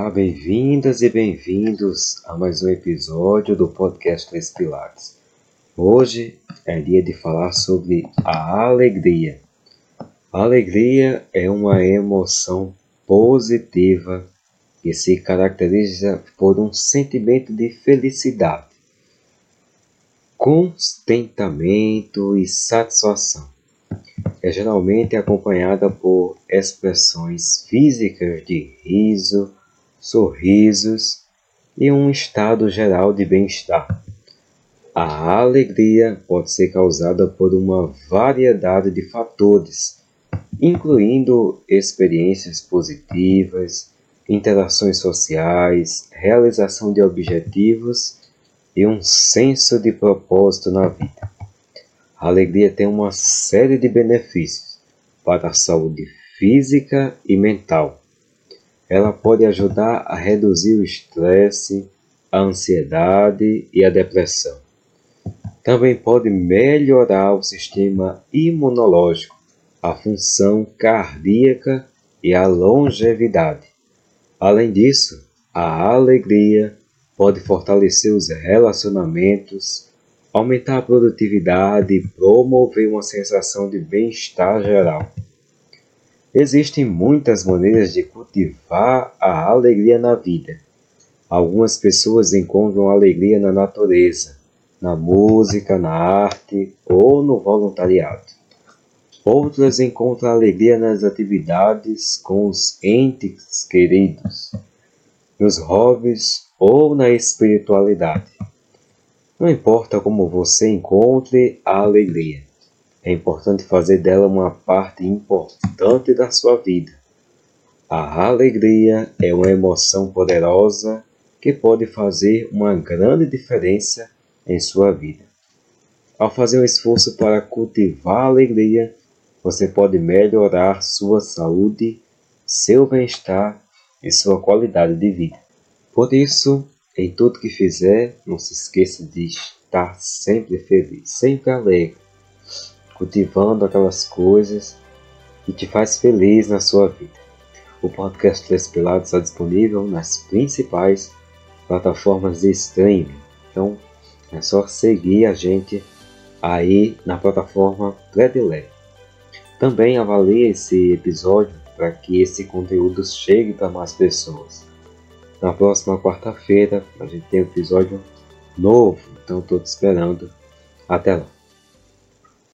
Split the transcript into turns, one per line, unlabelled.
Olá, bem-vindas e bem-vindos a mais um episódio do podcast Três Pilares. Hoje é dia de falar sobre a alegria. A alegria é uma emoção positiva que se caracteriza por um sentimento de felicidade, contentamento e satisfação. É geralmente acompanhada por expressões físicas de riso, sorrisos e um estado geral de bem-estar. A alegria pode ser causada por uma variedade de fatores, incluindo experiências positivas, interações sociais, realização de objetivos e um senso de propósito na vida. A alegria tem uma série de benefícios para a saúde física e mental ela pode ajudar a reduzir o estresse, a ansiedade e a depressão. Também pode melhorar o sistema imunológico, a função cardíaca e a longevidade. Além disso, a alegria pode fortalecer os relacionamentos, aumentar a produtividade e promover uma sensação de bem-estar geral. Existem muitas maneiras de cultivar a alegria na vida. Algumas pessoas encontram alegria na natureza, na música, na arte ou no voluntariado. Outras encontram alegria nas atividades com os entes queridos, nos hobbies ou na espiritualidade. Não importa como você encontre a alegria, é importante fazer dela uma parte importante da sua vida. A alegria é uma emoção poderosa que pode fazer uma grande diferença em sua vida. Ao fazer um esforço para cultivar a alegria, você pode melhorar sua saúde, seu bem-estar e sua qualidade de vida. Por isso, em tudo que fizer, não se esqueça de estar sempre feliz, sempre alegre cultivando aquelas coisas que te faz feliz na sua vida. O podcast Três Pilares está disponível nas principais plataformas de streaming. Então é só seguir a gente aí na plataforma predileta. Também avalie esse episódio para que esse conteúdo chegue para mais pessoas. Na próxima quarta-feira a gente tem um episódio novo, então estou te esperando. Até lá.